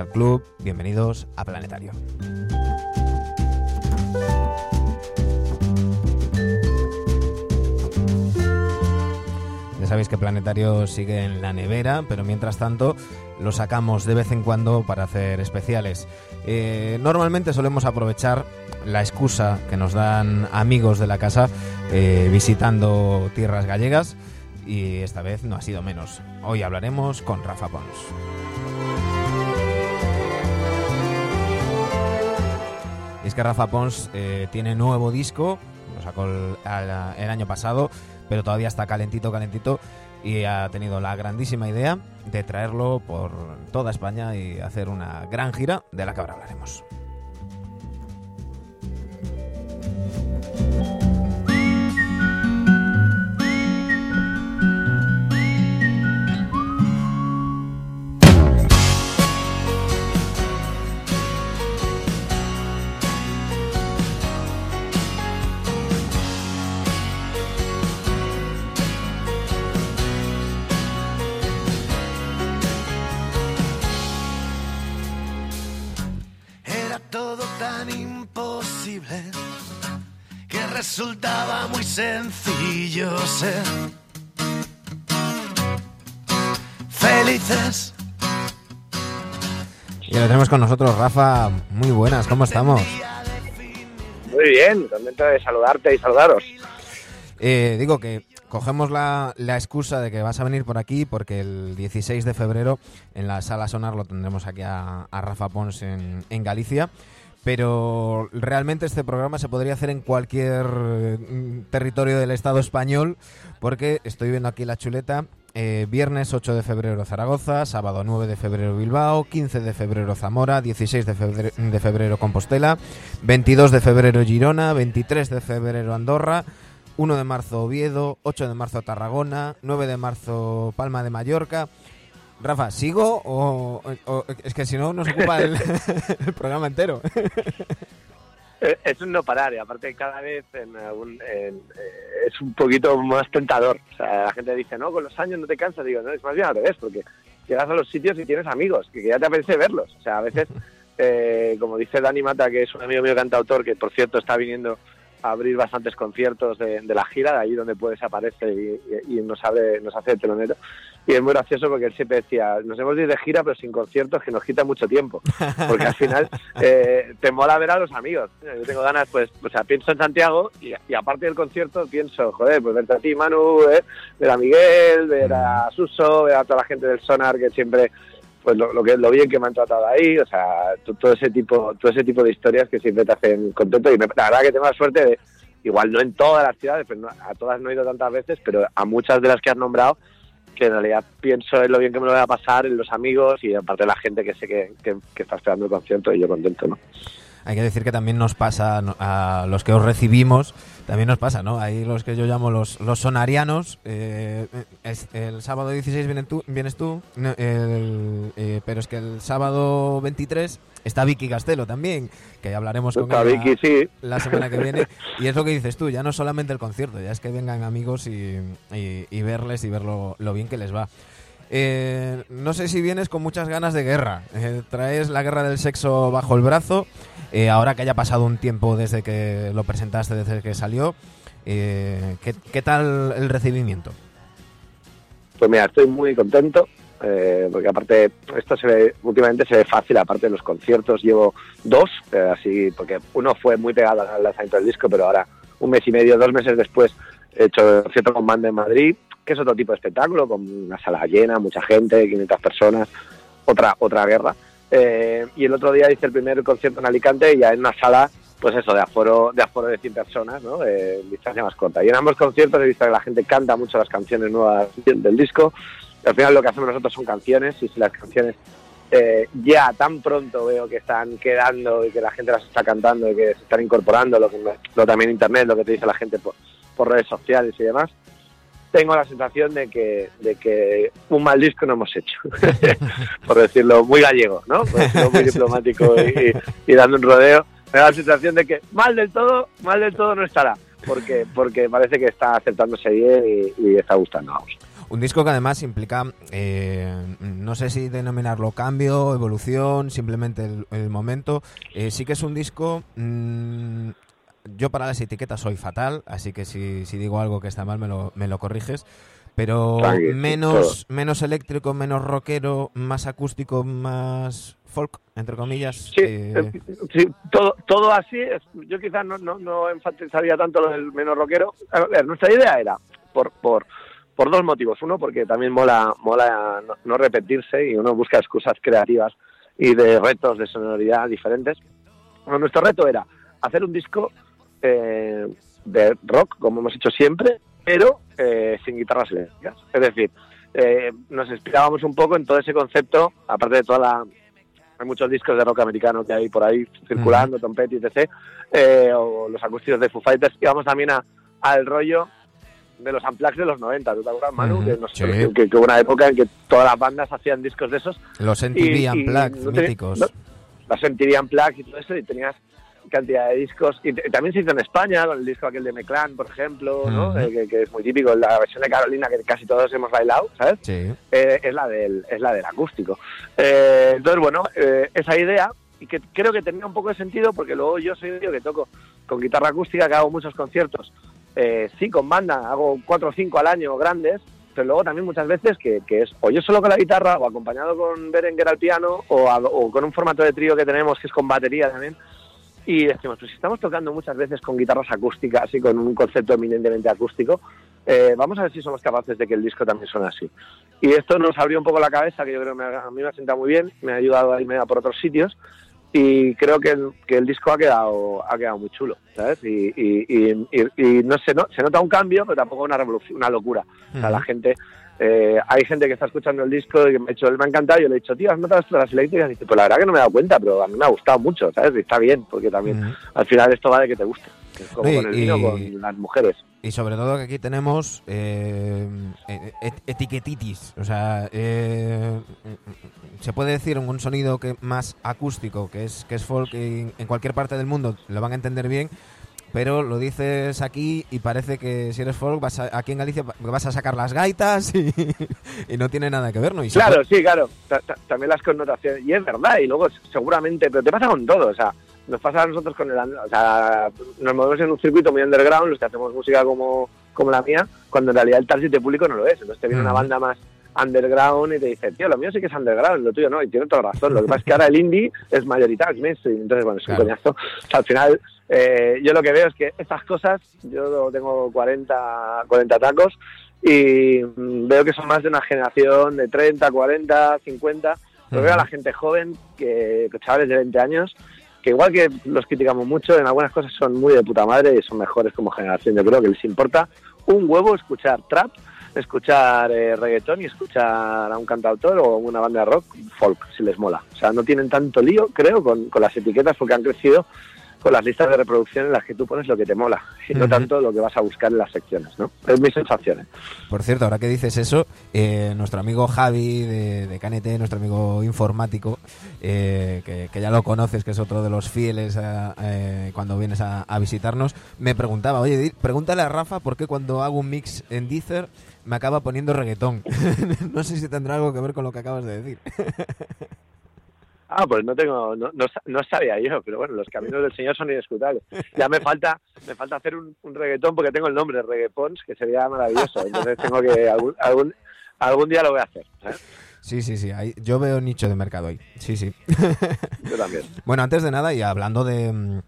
al club, bienvenidos a Planetario. Ya sabéis que Planetario sigue en la nevera, pero mientras tanto lo sacamos de vez en cuando para hacer especiales. Eh, normalmente solemos aprovechar la excusa que nos dan amigos de la casa eh, visitando tierras gallegas y esta vez no ha sido menos. Hoy hablaremos con Rafa Pons. Es que Rafa Pons eh, tiene nuevo disco, lo sacó el, el año pasado, pero todavía está calentito, calentito, y ha tenido la grandísima idea de traerlo por toda España y hacer una gran gira de la que ahora hablaremos. Resultaba muy sencillo ser felices. Y lo tenemos con nosotros, Rafa. Muy buenas, ¿cómo estamos? Muy bien, contento de saludarte y saludaros. Eh, digo que cogemos la, la excusa de que vas a venir por aquí porque el 16 de febrero en la sala Sonar lo tendremos aquí a, a Rafa Pons en, en Galicia. Pero realmente este programa se podría hacer en cualquier mm, territorio del Estado español porque estoy viendo aquí la chuleta. eh, viernes 8 de febrero Zaragoza, sábado 9 de febrero Bilbao, 15 de febrero Zamora, 16 de febrero, de febrero Compostela, 22 de febrero Girona, 23 de febrero Andorra, 1 de marzo Oviedo, 8 de marzo Tarragona, 9 de marzo Palma de Mallorca. Rafa, ¿sigo o, o- es que si no nos ocupa el, el programa entero? Eh, Es un no parar y aparte cada vez en algún- en, eh, es un poquito más tentador. O sea, la gente dice, no, con los años no te cansas. Digo, no, es más bien al revés, porque llegas a los sitios y tienes amigos, que ya te apetece verlos. O sea, a veces, eh, como dice Dani Mata, que es un amigo mío cantautor, que por cierto está viniendo abrir bastantes conciertos de, de la gira, de ahí donde puedes aparece y, y- y nos, abre, nos hace el telonero. Y es muy gracioso porque él siempre decía, nos hemos ido de gira pero sin conciertos que nos quita mucho tiempo. Porque al final eh, te mola ver a los amigos. Yo tengo ganas, pues, o sea, pienso en Santiago y, y aparte del concierto pienso, joder, pues verte a ti, Manu, eh, ver a Miguel, ver a Suso, ver a toda la gente del Sonar que siempre, pues lo, lo que lo bien que me han tratado ahí, o sea, to- todo ese tipo, todo ese tipo de historias que siempre te hacen contento y la verdad que tengo la suerte de, igual no en todas las ciudades, pero no- a todas no he ido tantas veces, pero a muchas de las que has nombrado que en realidad pienso en lo bien que me lo voy a pasar, en los amigos y aparte la gente que sé que, que, que está esperando el concierto y yo contento, ¿no? Hay que decir que también nos pasa a los que os recibimos, también nos pasa, ¿no? Hay los que yo llamo los, los sonarianos. eh, es- el sábado 16 vienen tú, vienes tú, no, el- eh, pero es que el sábado 23 está Vicky Castelo también, que ya hablaremos con ella Vicky, sí. la semana que viene. Y es lo que dices tú, ya no solamente el concierto, ya es que vengan amigos y, y- y verles y ver lo, lo bien que les va. Eh, no sé si vienes con muchas ganas de guerra. Eh, traes la guerra del sexo bajo el brazo. Eh, ahora que haya pasado un tiempo desde que lo presentaste, desde que salió, eh, ¿qué, qué tal el recibimiento? Pues mira, estoy muy contento, eh, porque aparte, esto se ve, últimamente se ve fácil, aparte de los conciertos, llevo dos, eh, así, porque uno fue muy pegado al lanzamiento del disco, pero ahora, un mes y medio, dos meses después, he hecho el concierto con banda en Madrid, que es otro tipo de espectáculo, con una sala llena, mucha gente, 500 personas, otra, otra guerra. Eh, y el otro día hice el primer concierto en Alicante y ya en una sala, pues eso, de aforo de, aforo de 100 personas, ¿no? Eh, distancia más corta. Y en ambos conciertos he visto que la gente canta mucho las canciones nuevas del disco. Al final lo que hacemos nosotros son canciones y si las canciones eh, ya tan pronto veo que están quedando y que la gente las está cantando y que se están incorporando, lo que lo también internet, lo que te dice la gente por, por redes sociales y demás, tengo la sensación de que, de que un mal disco no hemos hecho, por decirlo muy gallego, ¿no? Por decirlo muy diplomático y, y, dando un rodeo. Me da la sensación de que mal del todo, mal del todo no estará, porque, porque parece que está aceptándose bien y, y está gustando, vamos. Un disco que además implica, eh, no sé si denominarlo cambio, evolución, simplemente el, el momento. Eh, sí que es un disco mmm, yo para las etiquetas soy fatal, así que si, si digo algo que está mal me lo, me lo corriges. Pero menos, menos eléctrico, menos rockero, más acústico, más folk, entre comillas. Sí, eh, sí todo, todo así. Yo quizás no, no, no enfatizaría tanto lo del menos rockero. A ver, nuestra idea era, por, por, por dos motivos. Uno, porque también mola, mola no, no repetirse y uno busca excusas creativas y de retos de sonoridad diferentes. Bueno, nuestro reto era hacer un disco eh, de rock, como hemos hecho siempre, pero eh, sin guitarras eléctricas. Es decir, eh, nos inspirábamos un poco en todo ese concepto, aparte de toda la... Hay muchos discos de rock americano que hay por ahí circulando. Tom Petty, etc., eh, o los acústicos de Foo Fighters, íbamos también a, al rollo de los unplugs de los 90, ¿tú te acuerdas, Manu? Que, nos- sí. que, que hubo una época en que todas las bandas hacían discos de esos los MTV y- y te- míticos. no- las MTV Unplugged y todo eso, y tenías cantidad de discos. Y también se hizo en España, con el disco aquel de Meclán, por ejemplo, ¿no? Ujú. Eh, que, que es muy típico, la versión de Carolina que casi todos hemos bailado, ¿sabes? Sí. Eh, es, la del, es la del acústico. Eh, entonces, bueno, eh, esa idea, y que creo que tenía un poco de sentido, porque luego yo soy un tío que toco con guitarra acústica, que hago muchos conciertos, eh, sí, con banda, hago cuatro o cinco al año grandes, pero luego también muchas veces que, que es o yo solo con la guitarra o acompañado con Berenguer al piano o, a- o con un formato de trío que tenemos que es con batería también. Y decimos, pues si estamos tocando muchas veces con guitarras acústicas y con un concepto eminentemente acústico, eh, vamos a ver si somos capaces de que el disco también suene así. Y esto nos abrió un poco la cabeza, que yo creo que a mí me ha sentado muy bien, me ha ayudado a irme a por otros sitios y creo que el, que el disco ha quedado ha quedado muy chulo, ¿sabes? Y, y, y, y- y no se, no, se nota un cambio, pero tampoco una revolución, una locura. O sea, la gente, eh, hay gente que está escuchando el disco y que me ha, hecho, me ha encantado. y Yo le he dicho, tío, ¿has notado esto de las eléctricas? Y dice, pues la verdad que no me he dado cuenta, pero a mí me ha gustado mucho, ¿sabes? Y está bien, porque también al final esto va de que te guste. Es como Sí, con el vino, y- con las mujeres. Y sobre todo que aquí tenemos eh, et- etiquetitis. O sea, eh, se puede decir un sonido que más acústico, que es, que es folk, y en cualquier parte del mundo lo van a entender bien. Pero lo dices aquí y parece que si eres folk, vas a- aquí en Galicia vas a sacar las gaitas y, y no tiene nada que ver, ¿no? Y Claro, puede- sí, claro. Ta- ta- También las connotaciones. Y es verdad, y luego seguramente, pero te pasa con todo. O sea, nos pasa a nosotros con el. O sea, nos movemos en un circuito muy underground, los que hacemos música como, como la mía, cuando en realidad el target público no lo es. Entonces te viene una banda más underground y te dice, tío, lo mío sí que es underground, lo tuyo no, y tiene toda razón. Lo que pasa es que ahora el indie es mayoritario, es mainstream, entonces, bueno, es un Claro. coñazo. O sea, al final, eh, yo lo que veo es que estas cosas, yo tengo 40, 40 tacos y mm, veo que son más de una generación de 30, 40, 50. Pero veo a la gente joven, que, que chavales de 20 años, que igual que los criticamos mucho, en algunas cosas son muy de puta madre y son mejores como generación. Yo creo que les importa un huevo escuchar trap, escuchar eh, reggaetón y escuchar a un cantautor o una banda de rock folk, si les mola. O sea, no tienen tanto lío, creo, con, con las etiquetas porque han crecido con las listas de reproducción en las que tú pones lo que te mola y no tanto lo que vas a buscar en las secciones, ¿no? Es mi sensación. ¿eh? Por cierto, ahora que dices eso, eh, nuestro amigo Javi de, de KNT, nuestro amigo informático, eh, que, que ya lo conoces, que es otro de los fieles a- eh, cuando vienes a, a visitarnos, me preguntaba, oye, pregúntale a Rafa por qué cuando hago un mix en Deezer me acaba poniendo reggaetón. no sé si tendrá algo que ver con lo que acabas de decir. Ah, pues no tengo, no, no, sa- no sabía yo, pero bueno, los caminos del Señor son inescrutables. Ya me falta, me falta hacer un, un reggaetón porque tengo el nombre Reggaepons, que sería maravilloso. Entonces tengo que algún, algún, algún día lo voy a hacer. ¿eh? Sí, sí, sí, ahí, yo veo nicho de mercado ahí. Sí, sí. Yo también. Bueno, antes de nada, y hablando de,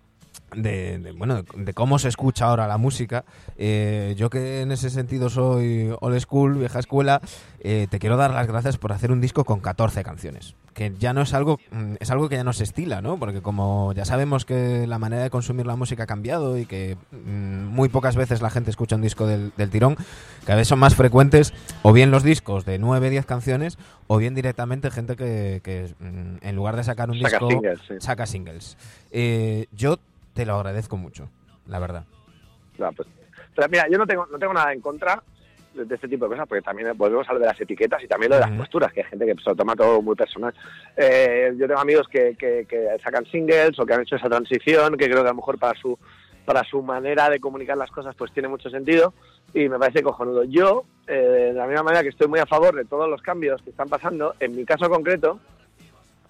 de, bueno de cómo se escucha ahora la música. Eh, yo que en ese sentido soy old school, vieja escuela, eh, te quiero dar las gracias por hacer un disco con 14 canciones. Que ya no es algo, mm, es algo que ya no se estila, ¿no? Porque como ya sabemos que la manera de consumir la música ha cambiado y que mm, muy pocas veces la gente escucha un disco del, tirón, cada vez son más frecuentes o bien los discos de 9, 10 canciones o bien directamente gente que, mm, en lugar de sacar un disco saca singles. Eh, yo te lo agradezco mucho, la verdad. Pues, pero mira, yo no tengo, no tengo nada en contra de, este tipo de cosas, porque también volvemos a lo de las etiquetas y también lo de las posturas, que hay gente que se lo toma todo muy personal. Eh, yo tengo amigos que, que, sacan singles o que han hecho esa transición, que creo que a lo mejor para su para su manera de comunicar las cosas pues tiene mucho sentido y me parece cojonudo. Yo, eh, de la misma manera que estoy muy a favor de todos los cambios que están pasando, en mi caso concreto,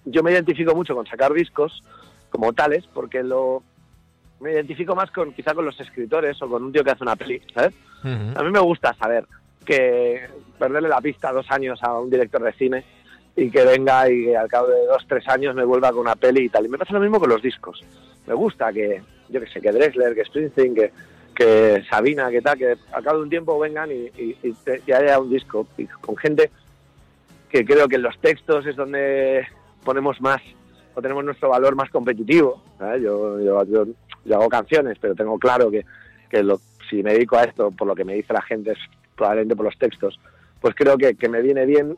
yo me identifico mucho con sacar discos como tales, porque lo, me identifico más con quizá con los escritores o con un tío que hace una peli, ¿sabes? A mí me gusta saber que perderle la pista dos años a un director de cine y que venga y que al cabo de dos, tres años me vuelva con una peli y tal. Y me pasa lo mismo con los discos. Me gusta que, yo que sé, que Drexler, que Springsteen, que, que Sabina, que tal, que al cabo de un tiempo vengan y, y, haya un disco y con gente que creo que en los textos es donde ponemos más o tenemos nuestro valor más competitivo. Yo, yo, yo hago canciones, pero tengo claro que, que lo, si me dedico a esto, por lo que me dice la gente, es probablemente por los textos, pues creo que, que me viene bien.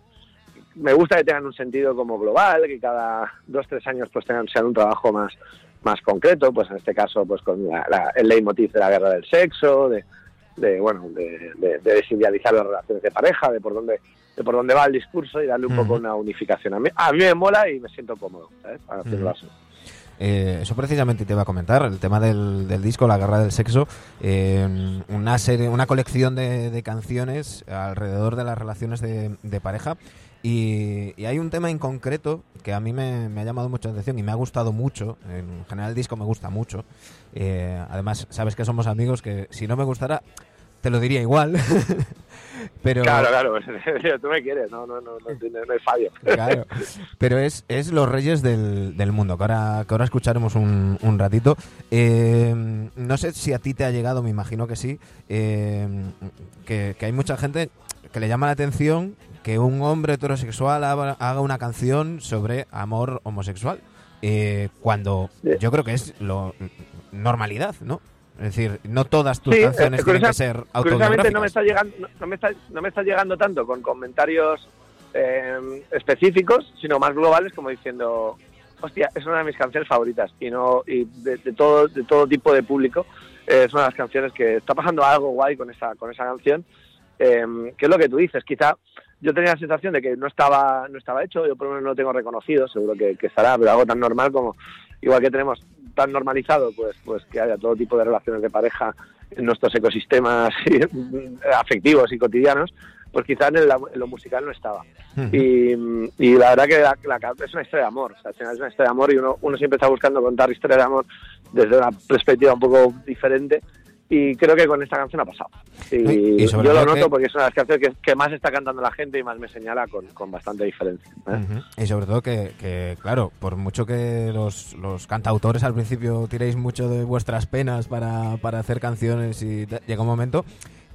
Me gusta que tengan un sentido como global, que cada dos, tres años pues tengan, sean un trabajo más, más concreto, pues en este caso pues con el leitmotiv de la guerra del sexo, de, de bueno, de, de, desidealizar las relaciones de pareja, de por dónde de por dónde va el discurso y darle un poco una unificación. A mí, a mí me mola y me siento cómodo, ¿sabes? Para hacerlo así. Eh, eso precisamente te iba a comentar, el tema del, disco, La Guerra del Sexo, eh, una serie, una colección de, canciones alrededor de las relaciones de, pareja. Y, hay un tema en concreto que a mí me, ha llamado mucho la atención y me ha gustado mucho. En general el disco me gusta mucho. Eh, además, sabes que somos amigos que si no me gustara, te lo diría igual. Pero, claro, claro, tú me quieres, no, no, no, no, no hay fallo. Claro, pero es, es Los Reyes del, del Mundo, que ahora, que ahora escucharemos un, un ratito. Eh, no sé si a ti te ha llegado, me imagino que sí, eh, que, que hay mucha gente que le llama la atención que un hombre heterosexual haga una canción sobre amor homosexual. Eh, cuando yo creo que es lo normalidad, ¿no? Es decir, no todas tus canciones eh, tienen que ser autobiográficas. no me está llegando, no, me está, no me está llegando tanto con comentarios eh, específicos, sino más globales, como diciendo, hostia, es una de mis canciones favoritas y no y de, todo de todo tipo de público eh, es una de las canciones que está pasando algo guay con esa con esa canción, eh, que es lo que tú dices. Quizá yo tenía la sensación de que no estaba no estaba hecho, yo por lo menos no lo tengo reconocido, seguro que, que estará, pero algo tan normal como igual que tenemos tan normalizado pues pues que haya todo tipo de relaciones de pareja en nuestros ecosistemas afectivos y cotidianos pues quizás en, lo musical no estaba. Y, y, la verdad que la, es una historia de amor o sea, es una historia de amor y uno, uno siempre está buscando contar historias de amor desde una perspectiva un poco diferente y creo que con esta canción ha pasado. Y, yo lo noto porque es una de las canciones que, más está cantando la gente y más me señala con, con bastante diferencia. ¿eh? Y sobre todo que, que, claro, por mucho que los, los cantautores al principio tiréis mucho de vuestras penas para, para hacer canciones y llega un momento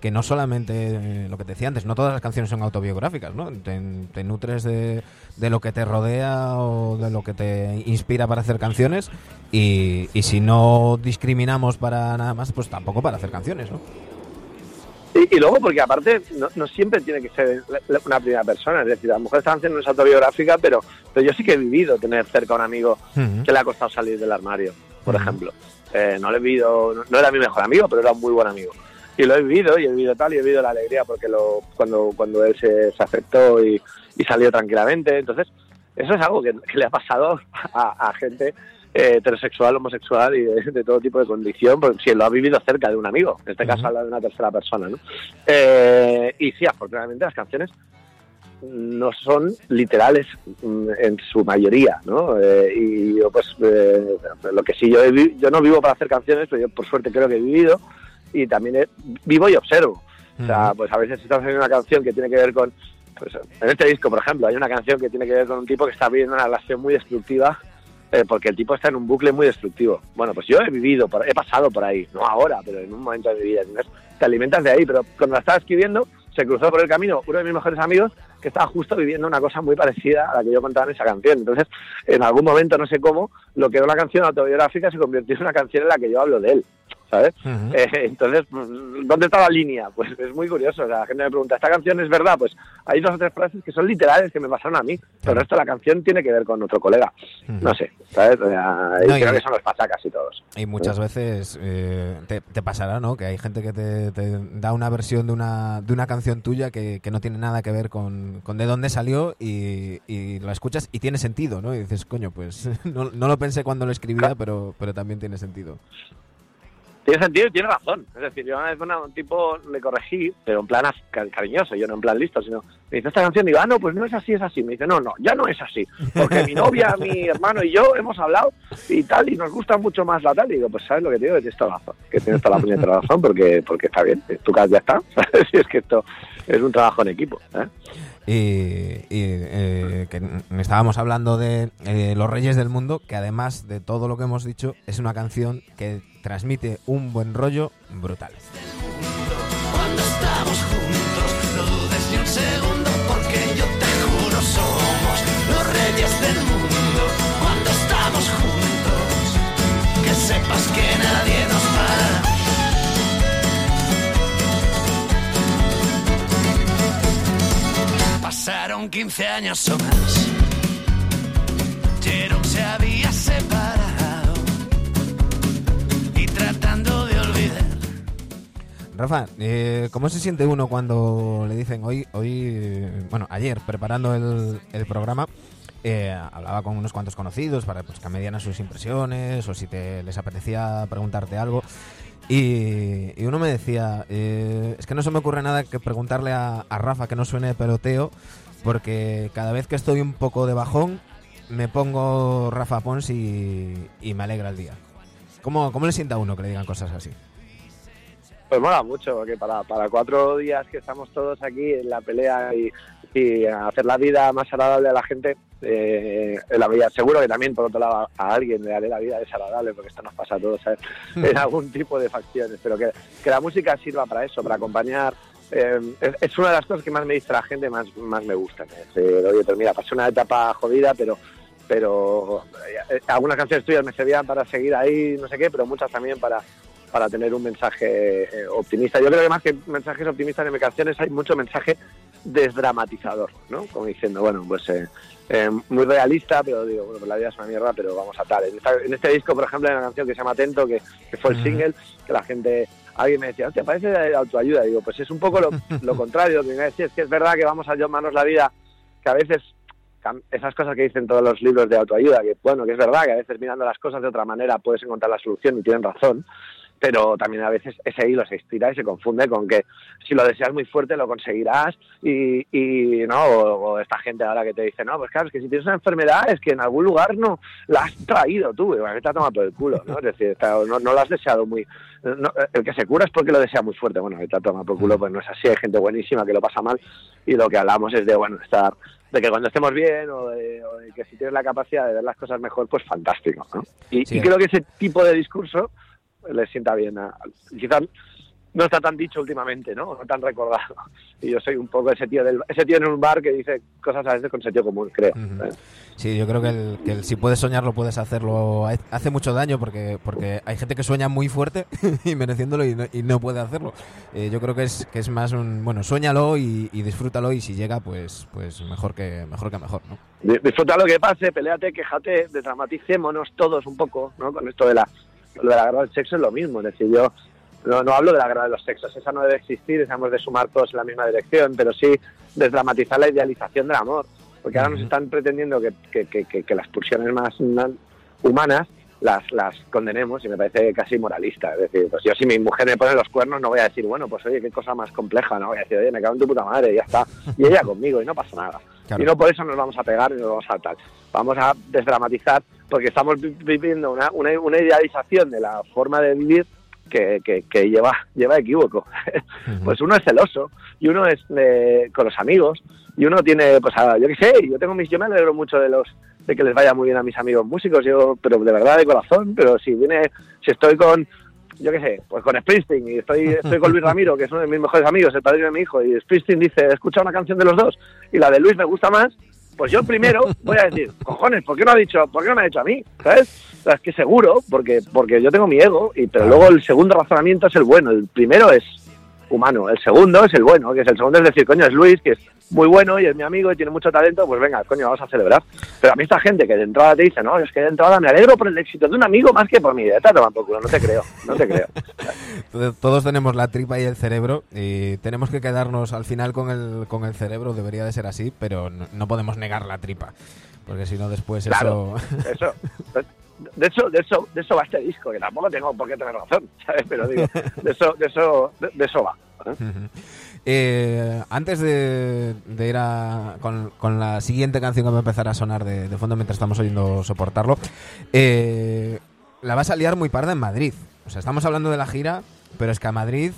que no solamente eh, lo que te decía antes, no todas las canciones son autobiográficas, ¿no? Te, nutres de, de, lo que te rodea o de lo que te inspira para hacer canciones y, y, si no discriminamos para nada más, pues tampoco para hacer canciones, ¿no? Y, luego, porque aparte, no, siempre tiene que ser una primera persona, es decir, a lo mejor esta canción no es autobiográfica, pero, pero yo sí que he vivido tener cerca a un amigo que le ha costado salir del armario, por ejemplo. Eh, no le he vivido, no era mi mejor amigo, pero era un muy buen amigo y lo he vivido y he vivido tal y he vivido la alegría porque lo cuando cuando él se, aceptó y, salió tranquilamente entonces eso es algo que, le ha pasado a, gente eh, heterosexual homosexual y de, todo tipo de condición porque si lo ha vivido cerca de un amigo en este caso habla de una tercera persona ¿no? Eh, y sí afortunadamente las canciones no son literales mm, en su mayoría, ¿no? Eh, y yo, pues, lo que sí, yo, yo no vivo para hacer canciones, pero yo, por suerte, creo que he vivido y también vivo y observo. O sea, pues a veces estamos haciendo una canción que tiene que ver con, pues en este disco, por ejemplo, hay una canción que tiene que ver con un tipo que está viviendo una relación muy destructiva eh, porque el tipo está en un bucle muy destructivo. Bueno, pues yo he vivido, por, he pasado por ahí, no ahora, pero en un momento de mi vida. Te alimentas de ahí, pero cuando la estaba escribiendo, se cruzó por el camino uno de mis mejores amigos que estaba justo viviendo una cosa muy parecida a la que yo contaba en esa canción. Entonces, en algún momento, no sé cómo, lo que era una canción autobiográfica se convirtió en una canción en la que yo hablo de él. ¿Sabes? Eh, entonces, ¿dónde está la línea? Pues es muy curioso. O sea, la gente me pregunta, ¿esta canción es verdad? Pues hay dos o tres frases que son literales que me pasaron a mí, pero el resto de la canción tiene que ver con otro colega. No sé, ¿sabes? O sea, creo que son los pasacas y todos. Y muchas veces eh, te, pasará, ¿no? Que hay gente que te, da una versión de una, de una canción tuya que, que no tiene nada que ver con, con de dónde salió y, y, la escuchas y tiene sentido, ¿no? Y dices, coño, pues no, no lo pensé cuando lo escribía, pero, pero también tiene sentido. Tiene sentido y tiene razón. Es decir, yo una vez un tipo le corregí, pero en plan cariñoso, yo no en plan listo, sino me dice esta canción, digo, ah, no, pues no es así, es así. Me dice, no, no, ya no es así, porque mi novia, mi hermano y yo hemos hablado y tal, y nos gusta mucho más la tal. Y digo, pues sabes lo que te digo, que tienes toda razón, que tienes toda la puñetera razón, porque, porque está bien, tu casa ya está. Y es que esto es un trabajo en equipo. ¿eh? y, eh, que estábamos hablando de eh, Los Reyes del Mundo, que además de todo lo que hemos dicho, es una canción que transmite un buen rollo brutal. Cuando estamos juntos, no dudes ni un segundo, porque yo te juro, somos los reyes del mundo. Cuando estamos juntos, que sepas que nadie nos para. Pasaron 15 años o más. Jerome se había separado Rafa, eh, ¿cómo se siente uno cuando le dicen hoy, hoy, bueno, ayer preparando el, programa? Eh, hablaba con unos cuantos conocidos para pues, que me dieran sus impresiones o si te, les apetecía preguntarte algo. Y, uno me decía, eh, es que no se me ocurre nada que preguntarle a, Rafa que no suene peloteo, porque cada vez que estoy un poco de bajón, me pongo Rafa Pons y, me alegra el día. ¿Cómo, ¿Cómo le sienta uno que le digan cosas así? Pues mola mucho, porque para, para cuatro días que estamos todos aquí en la pelea y, y hacer la vida más agradable a la gente, eh, la vida. Seguro que también, por otro lado, a alguien le haré la vida desagradable, porque esto nos pasa a todos, ¿sabes? Hmm. En algún tipo de facciones, pero que, que la música sirva para eso, para acompañar. Eh, es, una de las cosas que más me dice la gente, más, más me gusta. oye, pero mira, pasé una etapa jodida, pero pero eh, algunas canciones tuyas me servían para seguir ahí, no sé qué, pero muchas también para, para tener un mensaje eh, optimista. Yo creo que más que mensajes optimistas en canciones hay mucho mensaje desdramatizador, ¿no? Como diciendo, bueno, pues eh, eh, muy realista, pero digo, bueno, pues la vida es una mierda, pero vamos a tal. En, este disco, por ejemplo, hay una canción que se llama Atento, que, fue el single, que la gente, alguien me decía, ¿te parece de autoayuda? Digo, pues es un poco lo, lo contrario, que me decía es que es verdad que vamos a llamarnos la vida, que a veces esas cosas que dicen todos los libros de autoayuda, que bueno, que es verdad que a veces mirando las cosas de otra manera puedes encontrar la solución y tienen razón, pero también a veces ese hilo se estira y se confunde con que si lo deseas muy fuerte lo conseguirás y, y no o, esta gente ahora que te dice no pues claro es que si tienes una enfermedad es que en algún lugar no la has traído tú que te ha tomado por el culo no es decir no, no lo has deseado muy el que se cura es porque lo desea muy fuerte. Bueno te ha tomado por el culo pues no es así hay gente buenísima que lo pasa mal y lo que hablamos es de bueno estar de que cuando estemos bien o de, que si tienes la capacidad de ver las cosas mejor pues fantástico ¿no? y creo que ese tipo de discurso le sienta bien. A, quizás no está tan dicho últimamente, ¿no? No tan recordado. Y yo soy un poco ese tío del, ese tío en un bar que dice cosas a veces con sentido común, creo. Sí, yo creo que, el, si puedes soñarlo, puedes hacerlo. Hace mucho daño porque porque hay gente que sueña muy fuerte y mereciéndolo y no, y no puede hacerlo. Eh, yo creo que es que es más un bueno, sueñalo y, disfrútalo y si llega, pues pues mejor que mejor que mejor, ¿no? Disfruta lo que pase, peleate, quejate, desdramaticémonos todos un poco, ¿no? Con esto de la lo de la guerra del sexo es lo mismo. Es decir, yo no, no hablo de la guerra de los sexos, esa no debe existir, hemos de sumar todos en la misma dirección, pero sí desdramatizar la idealización del amor. Porque ahora nos están pretendiendo que, que, que, que las pulsiones más humanas las, las condenemos y me parece casi moralista. Es decir, pues yo si mi mujer me pone los cuernos no voy a decir, bueno, pues oye, qué cosa más compleja, no voy a decir, oye, me cago en tu puta madre y ya está. Y ella conmigo y no pasa nada. Y no por eso nos vamos a pegar y nos vamos a tal. Vamos a desdramatizar porque estamos viviendo una, una, una idealización de la forma de vivir que, que, lleva, lleva equívoco. Pues uno es celoso y uno es eh, con los amigos y uno tiene, pues yo qué sé, yo tengo mis, yo me alegro mucho de los de que les vaya muy bien a mis amigos músicos, yo, pero de verdad, de corazón, pero si viene, si estoy con, yo qué sé, pues con Springsteen y estoy, estoy con Luis Ramiro, que es uno de mis mejores amigos, el padrino de mi hijo, y Springsteen dice, escucha una canción de los dos y la de Luis me gusta más, pues yo primero voy a decir, cojones, ¿por qué no ha dicho, por qué no me ha dicho a mí? ¿Sabes? O sea, es que seguro, porque, porque yo tengo mi ego, y pero luego el segundo razonamiento es el bueno, el primero es humano, el segundo es el bueno, que es el segundo es decir, coño, es Luis, que es muy bueno y es mi amigo y tiene mucho talento, pues venga, coño, vamos a celebrar. Pero a mí esta gente que de entrada te dice, no, es que de entrada me alegro por el éxito de un amigo más que por mi idea, toma por culo, no te creo, no te creo. Todos- Todos tenemos la tripa y el cerebro y tenemos que quedarnos al final con el, con el cerebro, debería de ser así, pero no, no podemos negar la tripa, porque si no después Claro, eso... eso. De hecho, de eso, de eso va este disco, que tampoco tengo por qué tener razón, ¿sabes? Pero digo, de eso, de eso, de, eso va. ¿eh? Eh, antes de, de ir a- con, con la siguiente canción que va a empezar a sonar de, de fondo mientras estamos oyendo soportarlo, eh, la vas a liar muy parda en Madrid. O sea, estamos hablando de la gira, pero es que a Madrid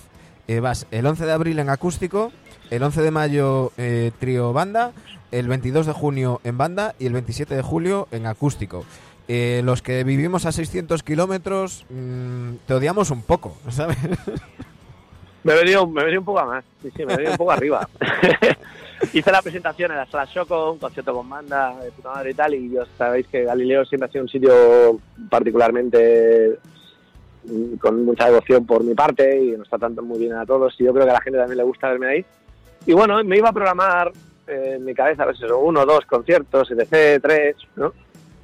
eh, vas el 11 de abril en acústico, el 11 de mayo eh, trío banda, el 22 de junio en banda y el 27 de julio en acústico. Eh, los que vivimos a 600 kilómetros mm, te odiamos un poco, ¿sabes? Me he venido, me he venido un poco a más, sí, sí, me he venido un poco arriba. Hice la presentación en la sala Choco, un concierto con banda de puta madre y tal, y yo sabéis que Galileo siempre ha sido un sitio particularmente mm, con mucha devoción por mi parte y nos tratan muy bien a todos y yo creo que a la gente también le gusta verme ahí. Y bueno, me iba a programar eh, en mi cabeza, a veces uno, dos conciertos, etc., tres, ¿no?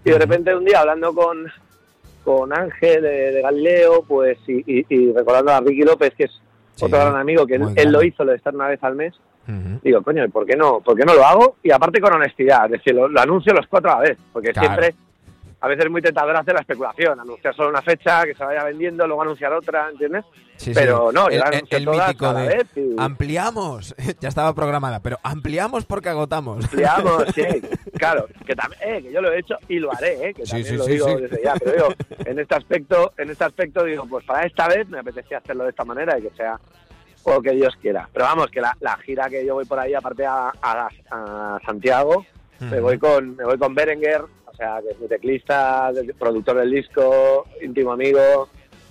Y de repente un día hablando con, con Ángel de, de Galileo, pues, y, y- y recordando a Ricky López, que es Sí, otro gran amigo, que él, lo hizo, lo de estar una vez al mes, digo, coño, ¿y ¿por qué no? ¿Por qué no lo hago? Y aparte con honestidad, es decir, lo, lo anuncio los cuatro a la vez, porque Claro. siempre, a veces es muy tentador hacer la especulación, anunciar solo una fecha, que se vaya vendiendo, luego anunciar otra, ¿entiendes? Sí, Pero sí. no, el, el- el mítico de y- ampliamos, ya estaba programada, pero ampliamos porque agotamos. Ampliamos, sí, claro, que también, eh, que yo lo he hecho y lo haré, eh, que también sí, lo sí, digo sí. desde ya, pero digo, en este aspecto, en este aspecto digo, pues para esta vez me apetecía hacerlo de esta manera y que sea o que Dios quiera. Pero vamos, que la, la gira que yo voy por ahí, aparte a, a- a Santiago, me voy con me voy con Berenguer, sea, que es mi teclista, productor del disco, íntimo amigo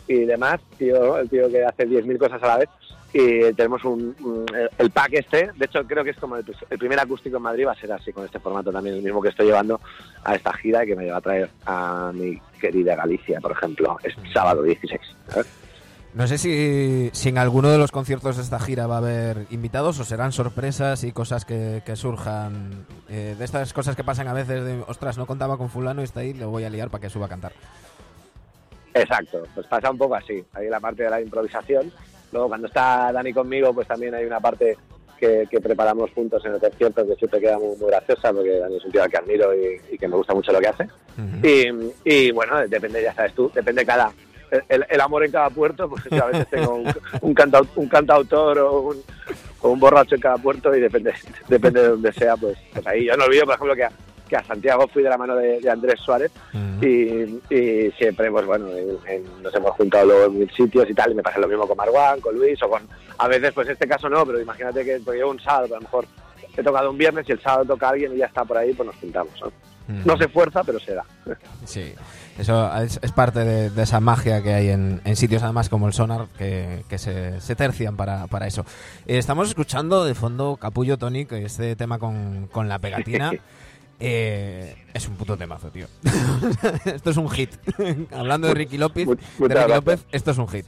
y demás, tío, el tío que hace 10.000 cosas a la vez. Y tenemos un, un- el- el pack este, de hecho creo que es como el, el primer acústico en Madrid, va a ser así con este formato también, el mismo que estoy llevando a esta gira y que me va a traer a mi querida Galicia, por ejemplo, es sábado 16. ¿sabes? No sé si, si en alguno de los conciertos de esta gira va a haber invitados o serán sorpresas y cosas que, que surjan eh, de estas cosas que pasan a veces de, ostras, no contaba con fulano y está ahí, lo voy a liar para que suba a cantar. Exacto, pues pasa un poco así. Hay la parte de la improvisación. Luego, cuando está Dani conmigo, pues también hay una parte que, que preparamos juntos en el concierto que siempre queda muy, muy graciosa, porque Dani es un tío al que admiro y, y que me gusta mucho lo que hace. Y, bueno, depende, ya sabes tú, depende cada. El, el amor en cada puerto, pues a veces tengo un, un, cantau- un cantautor o un, o un borracho en cada puerto y depende depende de donde sea, pues, pues ahí. Yo no olvido, por ejemplo, que a, que a Santiago fui de la mano de, de Andrés Suárez y, y siempre, pues bueno, en- en- nos hemos juntado luego en mil sitios y tal, y me pasa lo mismo con Marwan, con Luis, o con, a veces, pues este caso no, pero imagínate que porque yo un sábado, a lo mejor he tocado un viernes y el sábado toca alguien y ya está por ahí, pues nos juntamos, ¿no? No se fuerza, pero se da. Sí, eso es, es parte de, de esa magia que hay en, en sitios además como el Sonar que, que se, se tercian para, para eso. Eh, estamos escuchando de fondo Capullo Tonic, este tema con, con la pegatina. Eh, es un puto temazo, tío. esto es un hit. Hablando de Ricky López, de Ricky. López, esto es un hit.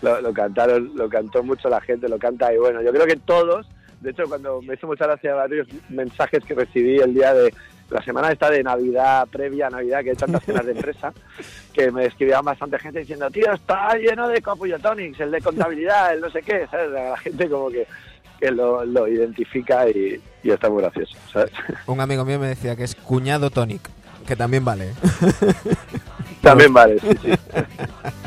Lo, lo cantaron, lo cantó mucho la gente, lo canta y bueno, yo creo que todos, de hecho cuando me hizo mucha gracia varios mensajes que recibí el día de la semana esta de Navidad, previa a Navidad, que hay tantas cenas de empresa, que me escribían bastante gente diciendo, tío, está lleno de Capullo Tonics, el de contabilidad, el no sé qué, ¿sabes? La gente como que, que lo, lo identifica y, y está muy gracioso, ¿sabes? Un amigo mío me decía que es cuñado Tonic, que también vale. También vale, sí, sí.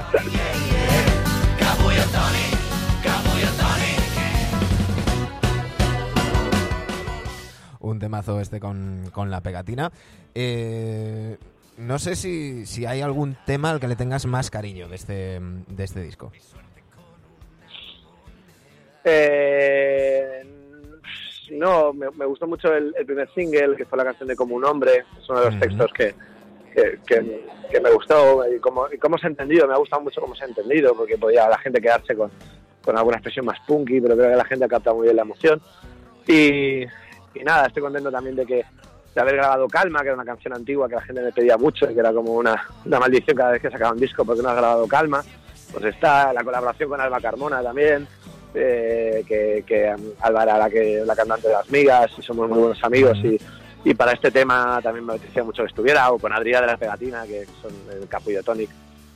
un temazo este con, con la pegatina. Eh, no sé si, si hay algún tema al que le tengas más cariño de este, de este disco. Eh, no, me, me gustó mucho el, el primer single, que fue la canción de Como un hombre, es uno de los textos que, que, que- que me gustó y cómo, y cómo se ha entendido, me ha gustado mucho cómo se ha entendido, porque podía la gente quedarse con, con alguna expresión más punky, pero creo que la gente ha captado muy bien la emoción. Y, y nada, estoy contento también de que de haber grabado Calma, que era una canción antigua que la gente me pedía mucho y que era como una, una maldición cada vez que sacaba un disco porque no has grabado Calma. Pues está la colaboración con Alba Carmona también, eh, que, que um, Alba era la, que, la cantante de Las Migas y somos muy buenos amigos y, y para este tema también me apetecía mucho que estuviera, o con Adrià de la Pegatina, que son el capullo Tonic.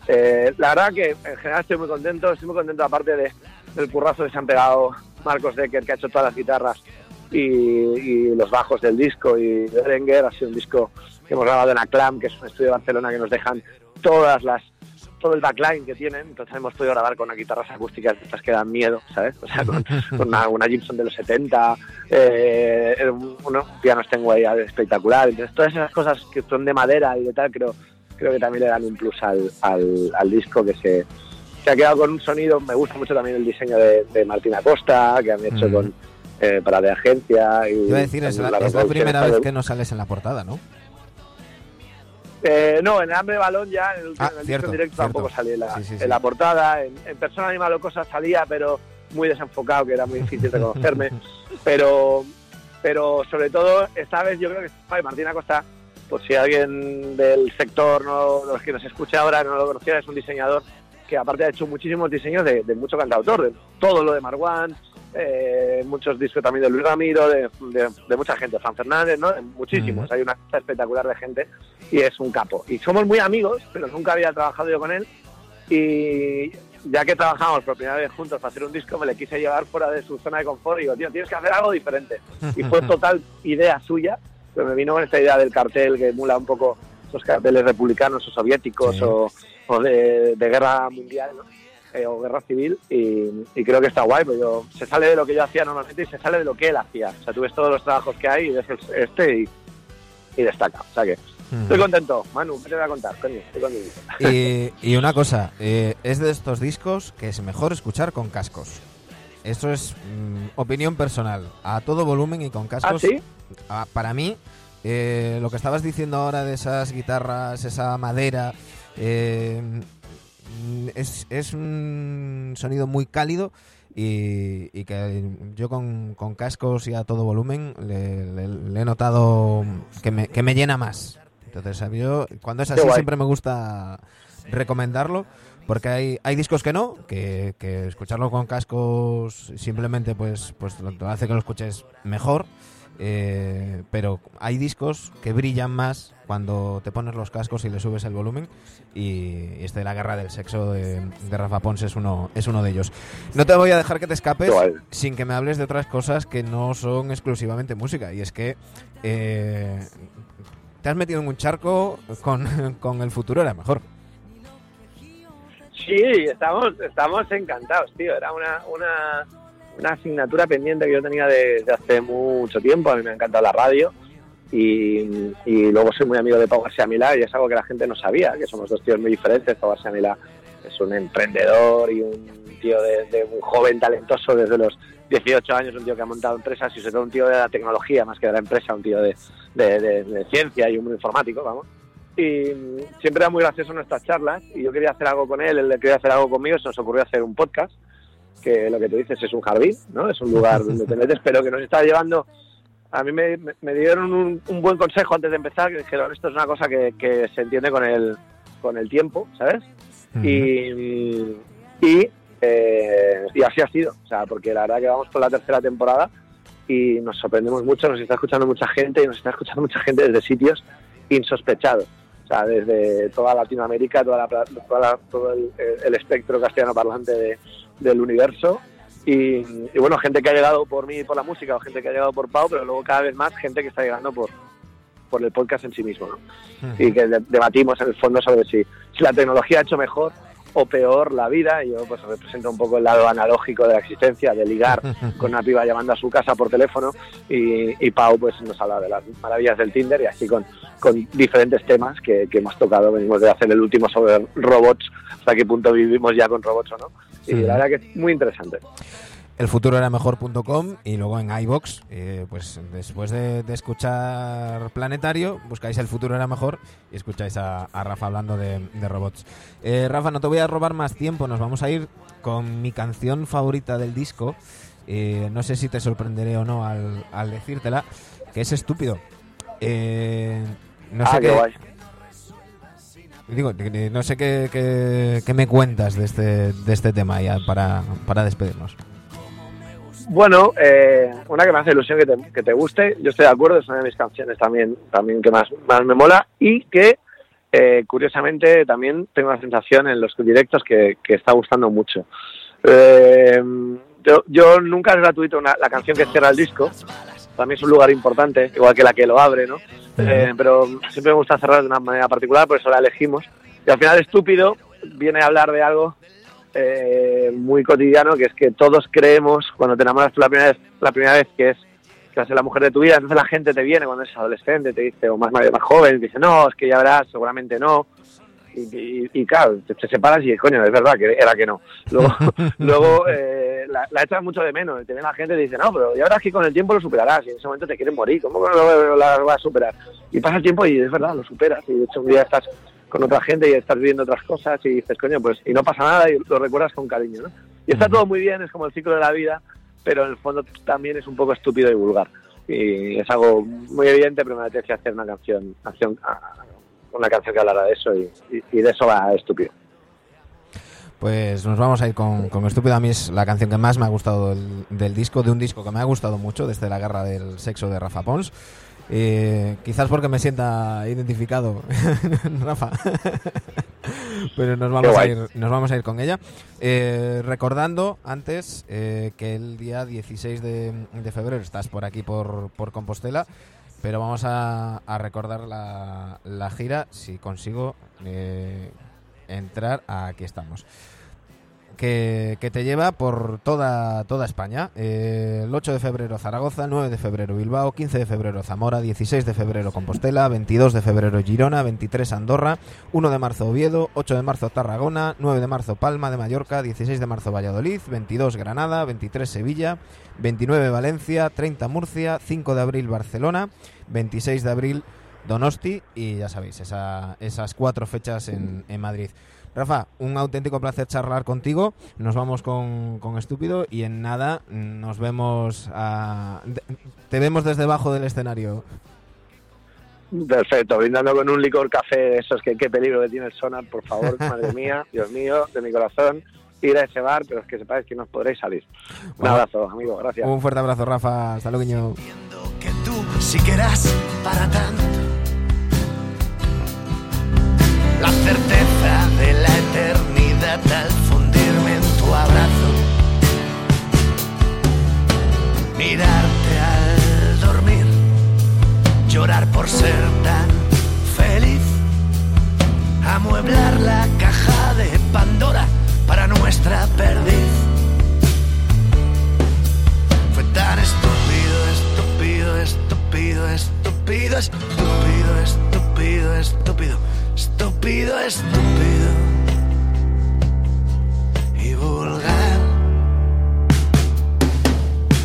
Eh, la verdad que en general estoy muy contento, estoy muy contento aparte de, del currazo que se han pegado Marcos Decker, que ha hecho todas las guitarras y, y los bajos del disco, y Berenguer, ha sido un disco que hemos grabado en Aclam, que es un estudio de Barcelona que nos dejan todas las todo el backline que tienen, entonces hemos podido grabar con unas guitarras acústicas estas que dan miedo, ¿sabes? O sea, con, con una, una Gibson de los 70, eh, un- unos pianos tengo ahí espectacular, entonces todas esas cosas que son de madera y de tal, creo, creo que también le dan un plus al, al, al disco que se, se ha quedado con un sonido, me gusta mucho también el diseño de, de Martín Acosta, que han hecho Mm. con eh, para de agencia. Y Iba a decir, es la, es primera vez que no sales en la portada, ¿no? Eh, no, en el Hambre Balón ya, en el, último- Ah, en el cierto, disco en directo cierto. tampoco salí en la, Sí, sí, sí. en la portada. En, en Persona Animal o Cosas salía, pero muy desenfocado, que era muy difícil reconocerme. pero, pero sobre todo, esta vez yo creo que ay, Martín Acosta, por si alguien del sector, no, los que nos escucha ahora no lo conociera, es un diseñador que aparte ha hecho muchísimos diseños de, de mucho cantautor, de todo lo de Marwan, eh, muchos discos también de Luis Ramiro, de, de- de mucha gente, Fran Fernández, ¿no? Muchísimos, hay una lista espectacular de gente y es un capo. Y somos muy amigos, pero nunca había trabajado yo con él y ya que trabajamos por primera vez juntos para hacer un disco, me le quise llevar fuera de su zona de confort y digo, tío, tienes que hacer algo diferente. Y fue total idea suya, pero me vino con esta idea del cartel que emula un poco esos carteles republicanos o soviéticos Sí. o, o de, de guerra mundial, ¿no? Eh, o guerra civil y, y creo que está guay, porque yo, se sale de lo que yo hacía normalmente y se sale de lo que él hacía. O sea, tú ves todos los trabajos que hay y ves este y, y destaca. O sea que estoy contento. Manu, ¿qué te voy a contar? Coño, estoy contento. Y, y una cosa, eh, es de estos discos que es mejor escuchar con cascos. Esto es mm, opinión personal, a todo volumen y con ¿Ah, cascos. sí? Para mí, eh, lo que estabas diciendo ahora de esas guitarras, esa madera, eh, es, es un sonido muy cálido y, y que yo con, con cascos y a todo volumen le, le- le he notado que me, que me llena más. Entonces, yo, cuando es así, siempre me gusta recomendarlo. Porque hay, hay discos que no, que, que escucharlo con cascos simplemente pues, pues lo hace que lo escuches mejor. Eh, pero hay discos que brillan más cuando te pones los cascos y le subes el volumen. Y este de la guerra del sexo de, de Rafa Pons es uno, es uno de ellos. No te voy a dejar que te escapes sin que me hables de otras cosas que no son exclusivamente música. Y es que eh, te has metido en un charco con, con el futuro era mejor. Sí, estamos, estamos encantados, tío. Era una, una, una asignatura pendiente que yo tenía desde hace mucho tiempo. A mí me ha encantado la radio. Y, y luego soy muy amigo de Pau García Milá y es algo que la gente no sabía, que somos dos tíos muy diferentes. Pau García Milá es un emprendedor y un tío de, de un joven talentoso desde los 18 años, un tío que ha montado empresas y sobre todo un tío de la tecnología más que de la empresa, un tío de, de, de- de ciencia y un informático, vamos y siempre era muy gracioso nuestras charlas y yo quería hacer algo con él, él quería hacer algo conmigo, se nos ocurrió hacer un podcast, que lo que tú dices es un jardín, ¿no? Es un lugar donde te metes, pero que nos está llevando... A mí me, dieron un, un buen consejo antes de empezar, que dijeron, esto es una cosa que, que se entiende con el, con el tiempo, ¿sabes? Y, y, eh, y así ha sido, o sea, porque la verdad que vamos por la tercera temporada y nos sorprendemos mucho, nos está escuchando mucha gente y nos está escuchando mucha gente desde sitios insospechados. O sea, desde toda Latinoamérica, toda la, toda la- todo el, el espectro castellano parlante de- del universo. Y, y bueno, gente que ha llegado por mí y por la música, o gente que ha llegado por Pau, pero luego cada vez más gente que está llegando por, por el podcast en sí mismo. ¿no? y que de- debatimos en el fondo sobre si, si la tecnología ha hecho mejor o peor la vida. Y yo pues represento un poco el lado analógico de la existencia, de ligar con una piba llamando a su casa por teléfono y, y Pau pues nos habla de las maravillas del Tinder y así con, con diferentes temas que, que hemos tocado. Venimos de hacer el último sobre robots, hasta qué punto vivimos ya con robots o no. Y la verdad que es muy interesante. elfuturoeramejor.com y luego en iBox, eh, pues después de, de escuchar Planetario, buscáis El futuro era mejor y escucháis a, a Rafa hablando de, de robots. Eh, Rafa, no te voy a robar más tiempo, nos vamos a ir con mi canción favorita del disco. Eh, no sé si te sorprenderé o no al, al decírtela, que es estúpido. Eh, no ah, sé qué guay. digo, no sé qué, qué- qué me cuentas de este, de este tema ya para, para despedirnos. Bueno, eh, una que me hace ilusión que te, que te guste, yo estoy de acuerdo, es una de mis canciones también, también que más, más me mola y que eh, curiosamente también tengo la sensación en los directos que, que está gustando mucho. Eh, yo, yo nunca es gratuito una- la canción que cierra el disco, también es un lugar importante, igual que la que lo abre, ¿no? Eh, pero siempre me gusta cerrar de una manera particular, por eso la elegimos. Y al final, estúpido viene a hablar de algo eh, muy cotidiano, que es que todos creemos, cuando te enamoras por la primera vez, la primera vez que es que la mujer de tu vida, entonces la gente te viene cuando eres adolescente, te dice, o más, más joven, te dice, no, es que ya verás, seguramente no. Y, y- y claro, te, separas y coño, es verdad que era que no. Luego, luego eh, la, la echas mucho de menos. Te viene la gente y te dice, no, pero ya verás que con el tiempo lo superarás. Y en ese momento te quieren morir. ¿Cómo no lo, la vas a superar? Y pasa el tiempo y es verdad, lo superas. Y de hecho, un día estás con otra gente y estás viviendo otras cosas y dices, coño, pues, y no pasa nada y lo recuerdas con cariño, ¿no? Y está todo muy bien, es como el ciclo de la vida, pero en el fondo también es un poco estúpido y vulgar. Y es algo muy evidente, pero me apetece hacer una canción, acción, una canción que hablara de eso y, y- y de eso va estúpido. Pues nos vamos a ir con, con Estúpido. A mí es la canción que más me ha gustado del, del disco, de un disco que me ha gustado mucho, desde La Guerra del Sexo de Rafa Pons. Eh, quizás porque me sienta identificado, Rafa. Pero nos vamos, a ir, nos vamos a ir con ella. Eh, recordando antes eh, que el día 16 de, de febrero estás por aquí, por, por Compostela. Pero vamos a, a recordar la, la gira si consigo eh, entrar Aquí estamos. Que, que te lleva por toda, toda España. Eh, el 8 de febrero Zaragoza, 9 de febrero Bilbao, 15 de febrero Zamora, 16 de febrero Compostela, 22 de febrero Girona, 23 Andorra, 1 de marzo Oviedo, 8 de marzo Tarragona, 9 de marzo Palma de Mallorca, 16 de marzo Valladolid, 22 Granada, 23 Sevilla, 29 Valencia, 30 Murcia, 5 de abril Barcelona, 26 de abril Donosti y ya sabéis, esa- esas cuatro fechas en, en Madrid. Rafa, un auténtico placer charlar contigo. Nos vamos con, con Estúpido y en nada nos vemos. a- de- te vemos desde debajo del escenario. Perfecto, brindando con un licor café, esos que qué peligro que tiene el sonar, por favor, madre mía, Dios mío, de mi corazón, ir a ese bar, pero es que sepáis que no os podréis salir. Un Bueno. abrazo, amigo, gracias. Un fuerte abrazo, Rafa. Hasta luego, guiño. que tú si quieras para tanto la certeza de la eternidad al fundirme en tu abrazo, mirarte al dormir, llorar por ser tan feliz, amueblar la caja de Pandora para nuestra perdiz. Fue tan estúpido, estúpido, estúpido, estúpido, estúpido, estúpido, estúpido. estúpido estúpido y vulgar.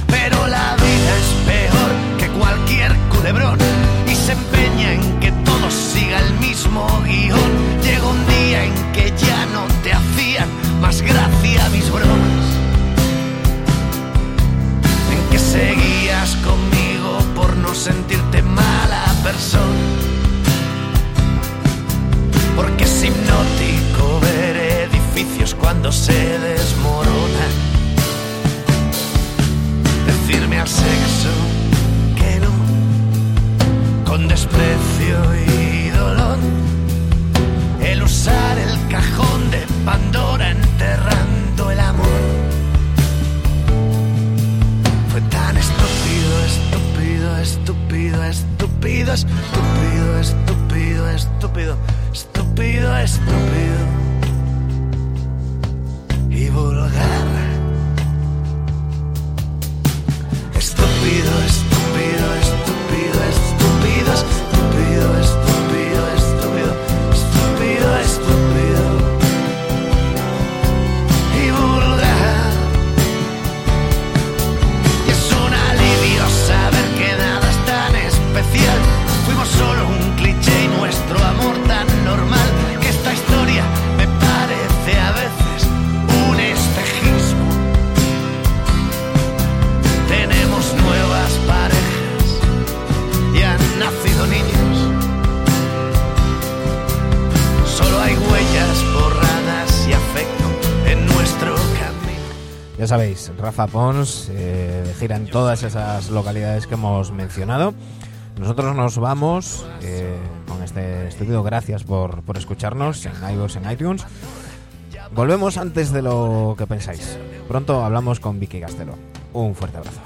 Pero la vida es peor que cualquier culebrón y se empeña en que todo siga el mismo guion. Llegó un día en que ya no te hacían más gracia mis bromas en que seguías conmigo por no sentirte mala persona porque es hipnótico ver edificios cuando se desmoronan. Decirme al sexo que no, con desprecio y dolor. El usar el cajón de Pandora enterrando el amor. Fue tan estúpido, estúpido, estúpido, estúpido, estúpido, estúpido, estúpido. estúpido estúpido, estúpido. Ya sabéis, Rafa Pons eh, gira en todas esas localidades que hemos mencionado. Nosotros nos vamos eh, con este estudio. Gracias por, por escucharnos en iVoox, en iTunes. Volvemos antes de lo que pensáis. Pronto hablamos con Vicky Castelo. Un fuerte abrazo.